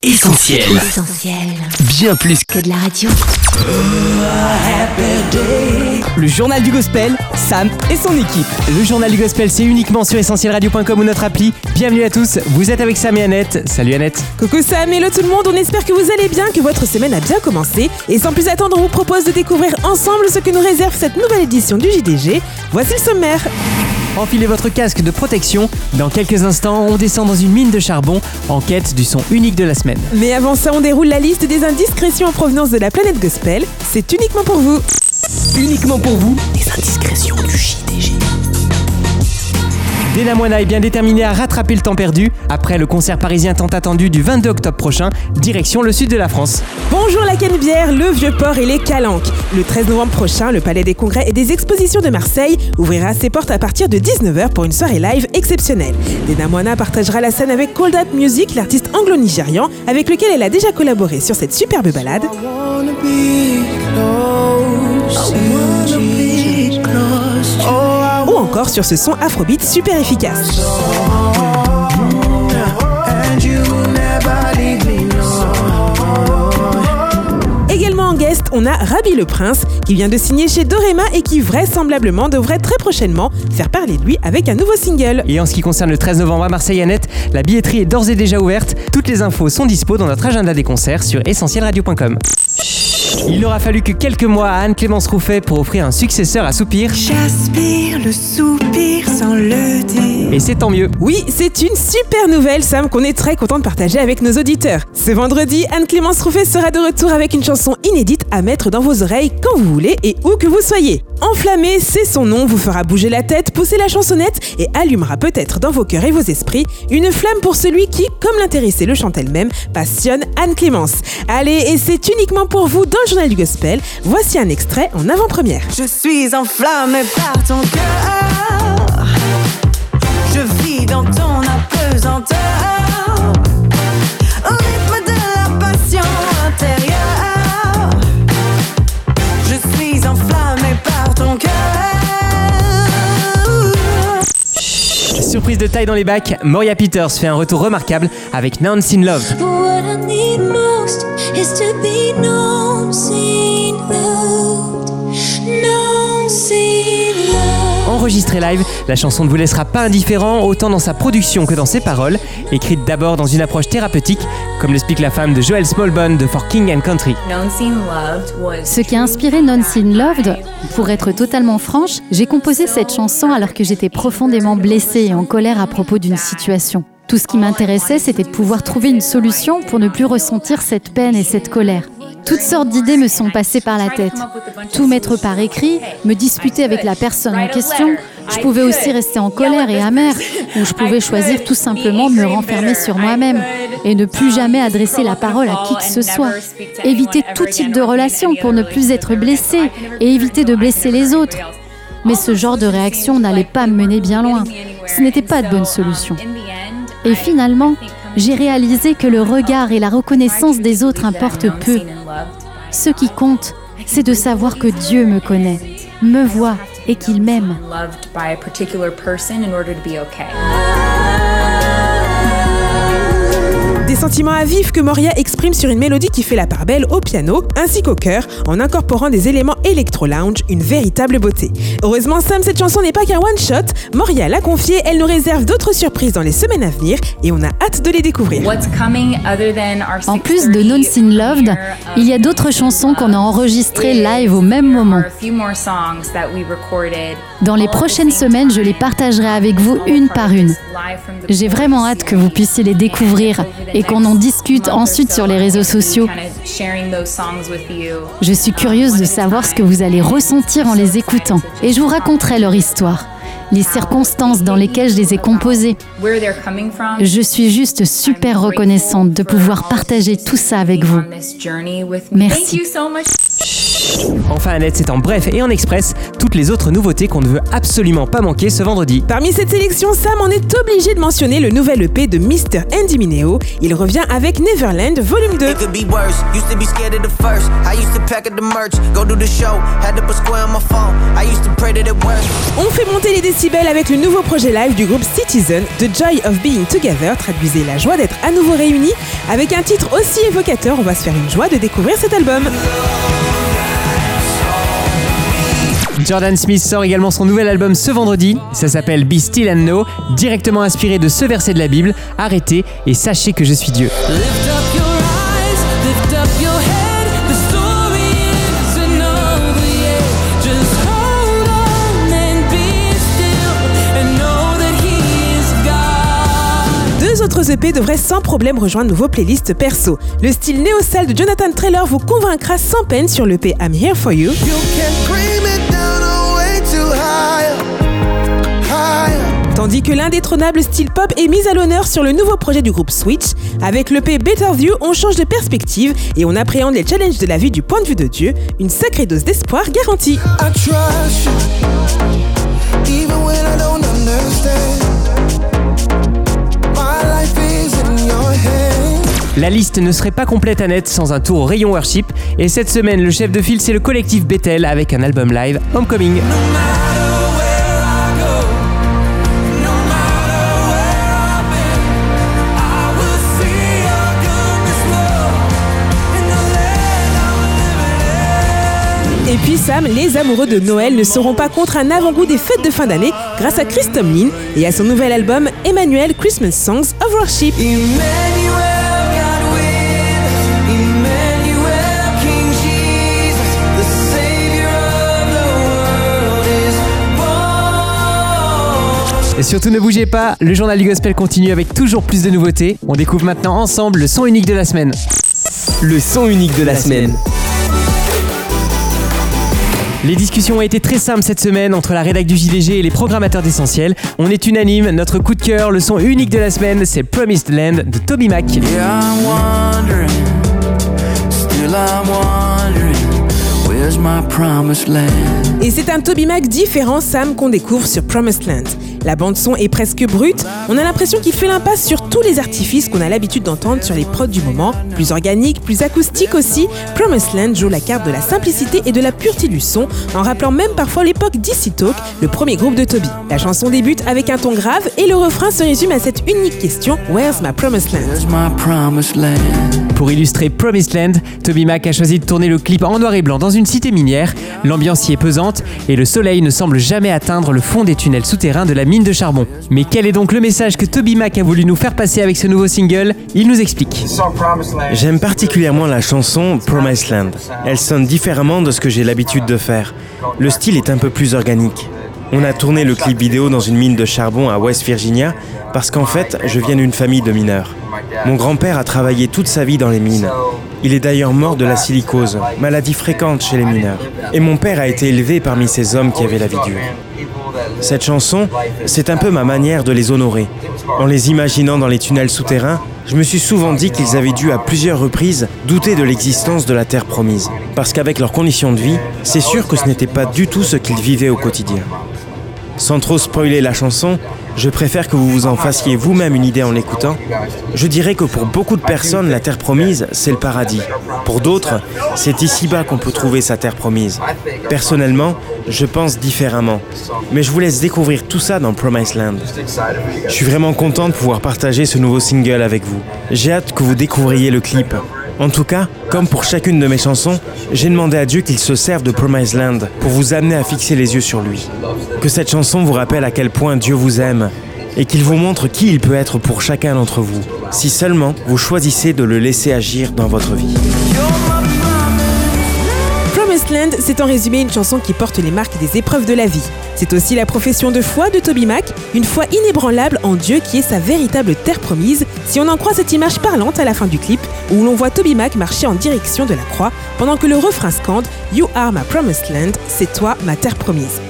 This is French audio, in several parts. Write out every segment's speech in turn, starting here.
Essentiel. Essentiel. Bien plus Que de la radio. Le journal du gospel, Sam et son équipe. Le journal du gospel, c'est uniquement sur essentielradio.com ou notre appli. Bienvenue à tous, vous êtes avec Sam et Annette. Salut Annette. Coucou Sam, hello tout le monde, on espère que vous allez bien, que votre semaine a bien commencé. Et sans plus attendre, on vous propose de découvrir ensemble ce que nous réserve cette nouvelle édition du JDG. Voici le sommaire. Enfilez votre casque de protection. Dans quelques instants, on descend dans une mine de charbon en quête du son unique de la semaine. Mais avant ça, on déroule la liste des indiscrétions en provenance de la planète Gospel. C'est uniquement pour vous. Uniquement pour vous, les indiscrétions du JDG. Dena Moana est bien déterminée à rattraper le temps perdu. Après le concert parisien tant attendu du 22 octobre prochain, direction le sud de la France. Bonjour la Canebière, le Vieux-Port et les Calanques. Le 13 novembre prochain, le Palais des Congrès et des Expositions de Marseille ouvrira ses portes à partir de 19h pour une soirée live exceptionnelle. Dena Moana partagera la scène avec Cold Out Music, l'artiste anglo-nigérian, avec lequel elle a déjà collaboré sur cette superbe balade. Encore sur ce son afrobeat super efficace. Également en guest, on a Rabi le Prince qui vient de signer chez Dorema et qui vraisemblablement devrait très prochainement faire parler de lui avec un nouveau single. Et en ce qui concerne le 13 novembre à Marseille Annette, la billetterie est d'ores et déjà ouverte. Toutes les infos sont dispo dans notre agenda des concerts sur essentielradio.com. Il aura fallu que quelques mois à Anne-Clémence Rouffet pour offrir un successeur à Soupir. J'aspire le soupir sans le dire. Et c'est tant mieux. Oui, c'est une super nouvelle, Sam, qu'on est très content de partager avec nos auditeurs. Ce vendredi, Anne-Clémence Rouffet sera de retour avec une chanson inédite à mettre dans vos oreilles quand vous voulez et où que vous soyez. Enflammé, c'est son nom, vous fera bouger la tête, pousser la chansonnette et allumera peut-être dans vos cœurs et vos esprits une flamme pour celui qui, comme l'intéressé le chante elle-même, passionne Anne-Clémence. Allez, et c'est uniquement pour vous dans le journal du gospel. Voici un extrait en avant-première. Je suis enflammé par ton cœur. Je vis dans ton apesanteur. Au rythme de la passion intérieure. Je suis enflammé par ton cœur. Surprise de taille dans les bacs, Moria Peters fait un retour remarquable avec Nance in Love. Is to be known, seen, loved, known, seen, loved. Enregistrée live, la chanson ne vous laissera pas indifférent autant dans sa production que dans ses paroles, écrite d'abord dans une approche thérapeutique, comme l'explique la femme de Joel Smallbone de For King and Country. Ce qui a inspiré Nancy Loved, pour être totalement franche, j'ai composé cette chanson alors que j'étais profondément blessée et en colère à propos d'une situation. Tout ce qui m'intéressait, c'était de pouvoir trouver une solution pour ne plus ressentir cette peine et cette colère. Toutes sortes d'idées me sont passées par la tête. Tout mettre par écrit, me disputer avec la personne en question. Je pouvais aussi rester en colère et amère, ou je pouvais choisir tout simplement de me renfermer sur moi-même et ne plus jamais adresser la parole à qui que ce soit. Éviter tout type de relation pour ne plus être blessé et éviter de blesser les autres. Mais ce genre de réaction n'allait pas me mener bien loin. Ce n'était pas de bonne solution. Et finalement, j'ai réalisé que le regard et la reconnaissance des autres importent peu. Ce qui compte, c'est de savoir que Dieu me connaît, me voit et qu'il m'aime. Des sentiments à vif que Moria exprime sur une mélodie qui fait la part belle au piano ainsi qu'au chœur en incorporant des éléments électro-lounge, une véritable beauté. Heureusement Sam, cette chanson n'est pas qu'un one-shot. Moria l'a confié, elle nous réserve d'autres surprises dans les semaines à venir et on a hâte de les découvrir. What's coming other than our En plus de Non Sin Loved, il y a d'autres chansons qu'on a enregistrées live au même moment. Dans les prochaines semaines, je les partagerai avec vous une par une. J'ai vraiment hâte que vous puissiez les découvrir et qu'on en discute ensuite sur les réseaux sociaux. Je suis curieuse de savoir ce que vous allez ressentir en les écoutant et je vous raconterai leur histoire, les circonstances dans lesquelles je les ai composées. Je suis juste super reconnaissante de pouvoir partager tout ça avec vous. Merci. Enfin Annette, c'est en bref et en express toutes les autres nouveautés qu'on ne veut absolument pas manquer ce vendredi. Parmi cette sélection, Sam en est obligé de mentionner le nouvel EP de Mr. Andy Mineo. Il revient avec Neverland Volume 2. It could be worse. Used to be scared of the first. I used to pack up the merch, go do the show. Had to put square on my phone. I used to pray that it works. On fait monter les décibels avec le nouveau projet live du groupe Citizen, The Joy of Being Together, traduisez la joie d'être à nouveau réunis. Avec un titre aussi évocateur, on va se faire une joie de découvrir cet album. Jordan Smith sort également son nouvel album ce vendredi. Ça s'appelle Be Still and Know, directement inspiré de ce verset de la Bible. Arrêtez et sachez que je suis Dieu. Lift up your eyes, lift up your head. The story is another year. Just hold on and be still and know that He is God. Deux autres EP devraient sans problème rejoindre vos playlists perso. Le style néo-sale de Jonathan Traylor vous convaincra sans peine sur l'EP I'm Here For You. You Tandis que l'indétrônable style pop est mis à l'honneur sur le nouveau projet du groupe Switch. Avec l'EP Better View, on change de perspective et on appréhende les challenges de la vie du point de vue de Dieu. Une sacrée dose d'espoir garantie. La liste ne serait pas complète Annette sans un tour au rayon worship. Et cette semaine, le chef de file, c'est le collectif Bethel avec un album live, Homecoming. No puis Sam, les amoureux de Noël ne seront pas contre un avant-goût des fêtes de fin d'année grâce à Chris Tomlin et à son nouvel album Emmanuel Christmas Songs of Worship. Emmanuel, God with us. Emmanuel, King Jesus, the Savior of the world is born. Et surtout ne bougez pas, le journal du gospel continue avec toujours plus de nouveautés. On découvre maintenant ensemble le son unique de la semaine. Le son unique de la semaine. Les discussions ont été très simples cette semaine entre la rédac du JDG et les programmateurs d'essentiel. On est unanime, notre coup de cœur, le son unique de la semaine, c'est Promised Land de Toby Mac. Yeah, I'm wondering, still I'm wondering, where's my promised land? Et c'est un Toby Mac différent, Sam, qu'on découvre sur Promised Land. La bande-son est presque brute, on a l'impression qu'il fait l'impasse sur tous les artifices qu'on a l'habitude d'entendre sur les prods du moment. Plus organique, plus acoustique aussi, Promised Land joue la carte de la simplicité et de la pureté du son, en rappelant même parfois l'époque d'Easy Talk, le premier groupe de Toby. La chanson débute avec un ton grave et le refrain se résume à cette unique question Where's my Promised Land? Where's my promised land? Pour illustrer Promised Land, Toby Mac a choisi de tourner le clip en noir et blanc dans une cité minière. L'ambiance y est pesante et le soleil ne semble jamais atteindre le fond des tunnels souterrains de la mine de charbon. Mais quel est donc le message que Toby Mac a voulu nous faire passer avec ce nouveau single? Il nous explique. J'aime particulièrement la chanson Promised Land. Elle sonne différemment de ce que j'ai l'habitude de faire. Le style est un peu plus organique. On a tourné le clip vidéo dans une mine de charbon à West Virginia parce qu'en fait, je viens d'une famille de mineurs. Mon grand-père a travaillé toute sa vie dans les mines. Il est d'ailleurs mort de la silicose, maladie fréquente chez les mineurs. Et mon père a été élevé parmi ces hommes qui avaient la vie dure. Cette chanson, c'est un peu ma manière de les honorer. En les imaginant dans les tunnels souterrains, je me suis souvent dit qu'ils avaient dû à plusieurs reprises douter de l'existence de la terre promise. Parce qu'avec leurs conditions de vie, c'est sûr que ce n'était pas du tout ce qu'ils vivaient au quotidien. Sans trop spoiler la chanson, je préfère que vous vous en fassiez vous-même une idée en l'écoutant. Je dirais que pour beaucoup de personnes, la terre promise, c'est le paradis. Pour d'autres, c'est ici-bas qu'on peut trouver sa terre promise. Personnellement, je pense différemment. Mais je vous laisse découvrir tout ça dans Promised Land. Je suis vraiment content de pouvoir partager ce nouveau single avec vous. J'ai hâte que vous découvriez le clip. En tout cas, comme pour chacune de mes chansons, j'ai demandé à Dieu qu'il se serve de Promised Land pour vous amener à fixer les yeux sur lui. Que cette chanson vous rappelle à quel point Dieu vous aime et qu'il vous montre qui il peut être pour chacun d'entre vous, si seulement vous choisissez de le laisser agir dans votre vie. Promised Land, c'est en résumé une chanson qui porte les marques des épreuves de la vie. C'est aussi la profession de foi de Toby Mac, une foi inébranlable en Dieu qui est sa véritable terre promise, si on en croit cette image parlante à la fin du clip, où l'on voit Toby Mac marcher en direction de la croix, pendant que le refrain scande You are my promised land, c'est toi ma terre promise.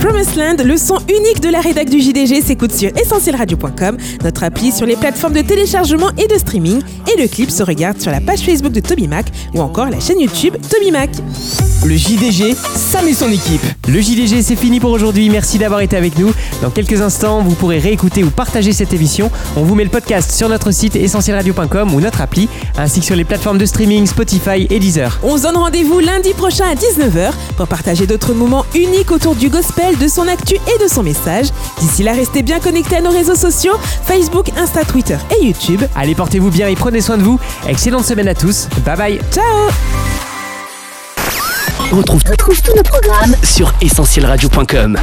Promised Land, le son unique de la rédac du JDG s'écoute sur essentielradio.com, notre appli sur les plateformes de téléchargement et de streaming, et le clip se regarde sur la page Facebook de Toby Mac ou encore la chaîne YouTube Toby Mac. Le JDG, Sam et son équipe. Le JDG, c'est fini pour aujourd'hui. Merci d'avoir été avec nous. Dans quelques instants, vous pourrez réécouter ou partager cette émission. On vous met le podcast sur notre site essentielradio.com ou notre appli, ainsi que sur les plateformes de streaming Spotify et Deezer. On se donne rendez-vous lundi prochain à 19h pour partager d'autres moments uniques autour du gospel, de son actu et de son message. D'ici là, restez bien connectés à nos réseaux sociaux Facebook, Insta, Twitter et YouTube. Allez, portez-vous bien et prenez soin de vous. Excellente semaine à tous. Bye bye. Ciao On retrouve, Retrouve tous nos programmes sur essentielradio.com.